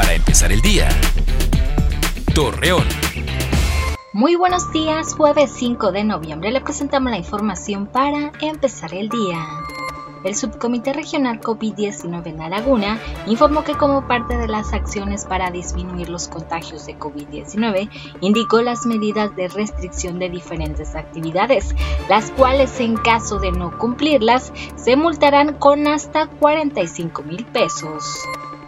Para empezar el día. Torreón. Muy buenos días, jueves 5 de noviembre le presentamos la información para empezar el día. El Subcomité Regional COVID-19 en La Laguna informó que como parte de las acciones para disminuir los contagios de COVID-19, indicó las medidas de restricción de diferentes actividades, las cuales en caso de no cumplirlas se multarán con hasta 45 mil pesos.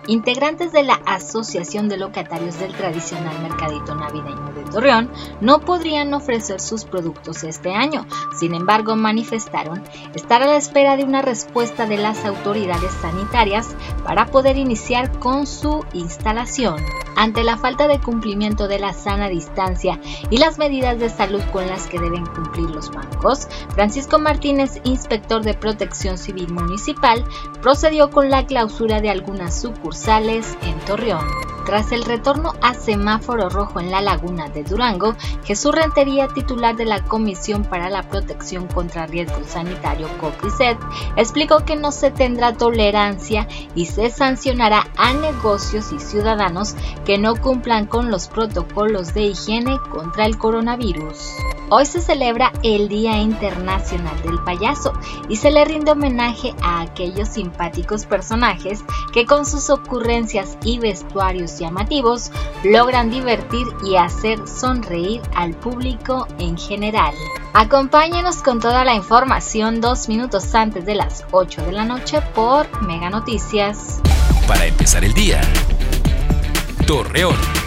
Integrantes de la Asociación de Locatarios del tradicional mercadito navideño de Torreón no podrían ofrecer sus productos este año. Sin embargo, manifestaron estar a la espera de una respuesta de las autoridades sanitarias para poder iniciar con su instalación. Ante la falta de cumplimiento de la sana distancia y las medidas de salud con las que deben cumplir los bancos, Francisco Martínez, inspector de Protección Civil Municipal, procedió con la clausura de algunas sucursales en Torreón. Tras el retorno a semáforo rojo en la laguna de Durango, Jesús Rentería, titular de la Comisión para la Protección contra Riesgo Sanitario COPRISET, explicó que no se tendrá tolerancia y se sancionará a negocios y ciudadanos que no cumplan con los protocolos de higiene contra el coronavirus. Hoy se celebra el Día Internacional del Payaso y se le rinde homenaje a aquellos simpáticos personajes que con sus ocurrencias y vestuarios llamativos logran divertir y hacer sonreír al público en general. Acompáñenos con toda la información dos minutos antes de las 8 de la noche por Mega Noticias. Para empezar el día. Torreón.